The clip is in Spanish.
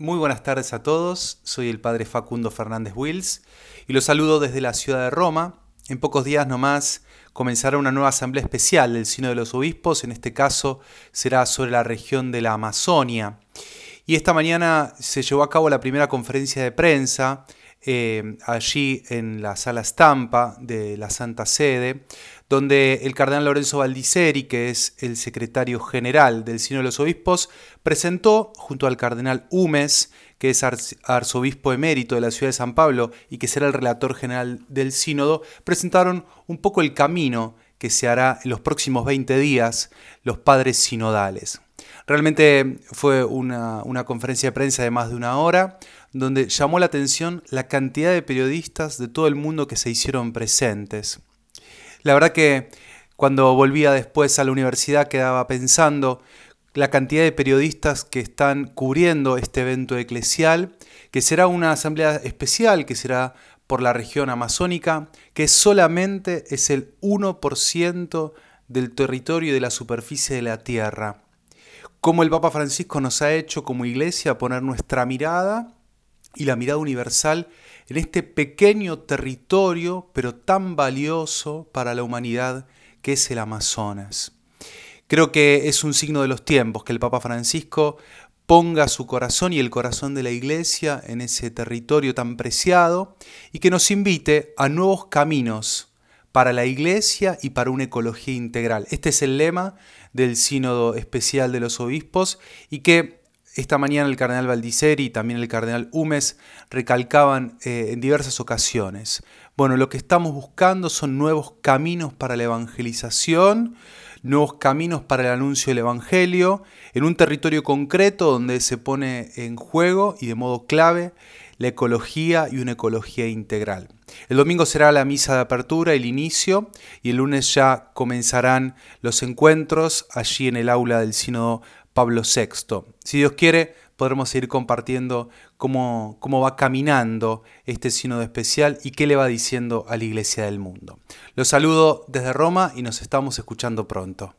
Muy buenas tardes a todos, soy el padre Facundo Fernández Wills y los saludo desde la ciudad de Roma. En pocos días nomás comenzará una nueva asamblea especial del Sino de los Obispos, en este caso será sobre la región de la Amazonia. Y esta mañana se llevó a cabo la primera conferencia de prensa eh, allí en la sala estampa de la Santa Sede, donde el cardenal Lorenzo Baldiceri, que es el secretario general del Sino de los Obispos, presentó junto al cardenal Humes, que es arzobispo emérito de la ciudad de San Pablo y que será el relator general del sínodo, presentaron un poco el camino que se hará en los próximos 20 días los padres sinodales. Realmente fue una, una conferencia de prensa de más de una hora, donde llamó la atención la cantidad de periodistas de todo el mundo que se hicieron presentes. La verdad que cuando volvía después a la universidad quedaba pensando la cantidad de periodistas que están cubriendo este evento eclesial, que será una asamblea especial, que será por la región amazónica, que solamente es el 1% del territorio y de la superficie de la Tierra. Como el Papa Francisco nos ha hecho como iglesia poner nuestra mirada y la mirada universal en este pequeño territorio, pero tan valioso para la humanidad que es el Amazonas. Creo que es un signo de los tiempos que el Papa Francisco ponga su corazón y el corazón de la Iglesia en ese territorio tan preciado y que nos invite a nuevos caminos para la Iglesia y para una ecología integral. Este es el lema del Sínodo Especial de los Obispos y que esta mañana el cardenal Valdiceri y también el cardenal Humes recalcaban eh, en diversas ocasiones. Bueno, lo que estamos buscando son nuevos caminos para la evangelización, nuevos caminos para el anuncio del Evangelio, en un territorio concreto donde se pone en juego y de modo clave la ecología y una ecología integral. El domingo será la misa de apertura, el inicio, y el lunes ya comenzarán los encuentros allí en el aula del Sínodo Pablo VI. Si Dios quiere, podremos seguir compartiendo cómo, cómo va caminando este sínodo especial y qué le va diciendo a la Iglesia del mundo. Los saludo desde Roma y nos estamos escuchando pronto.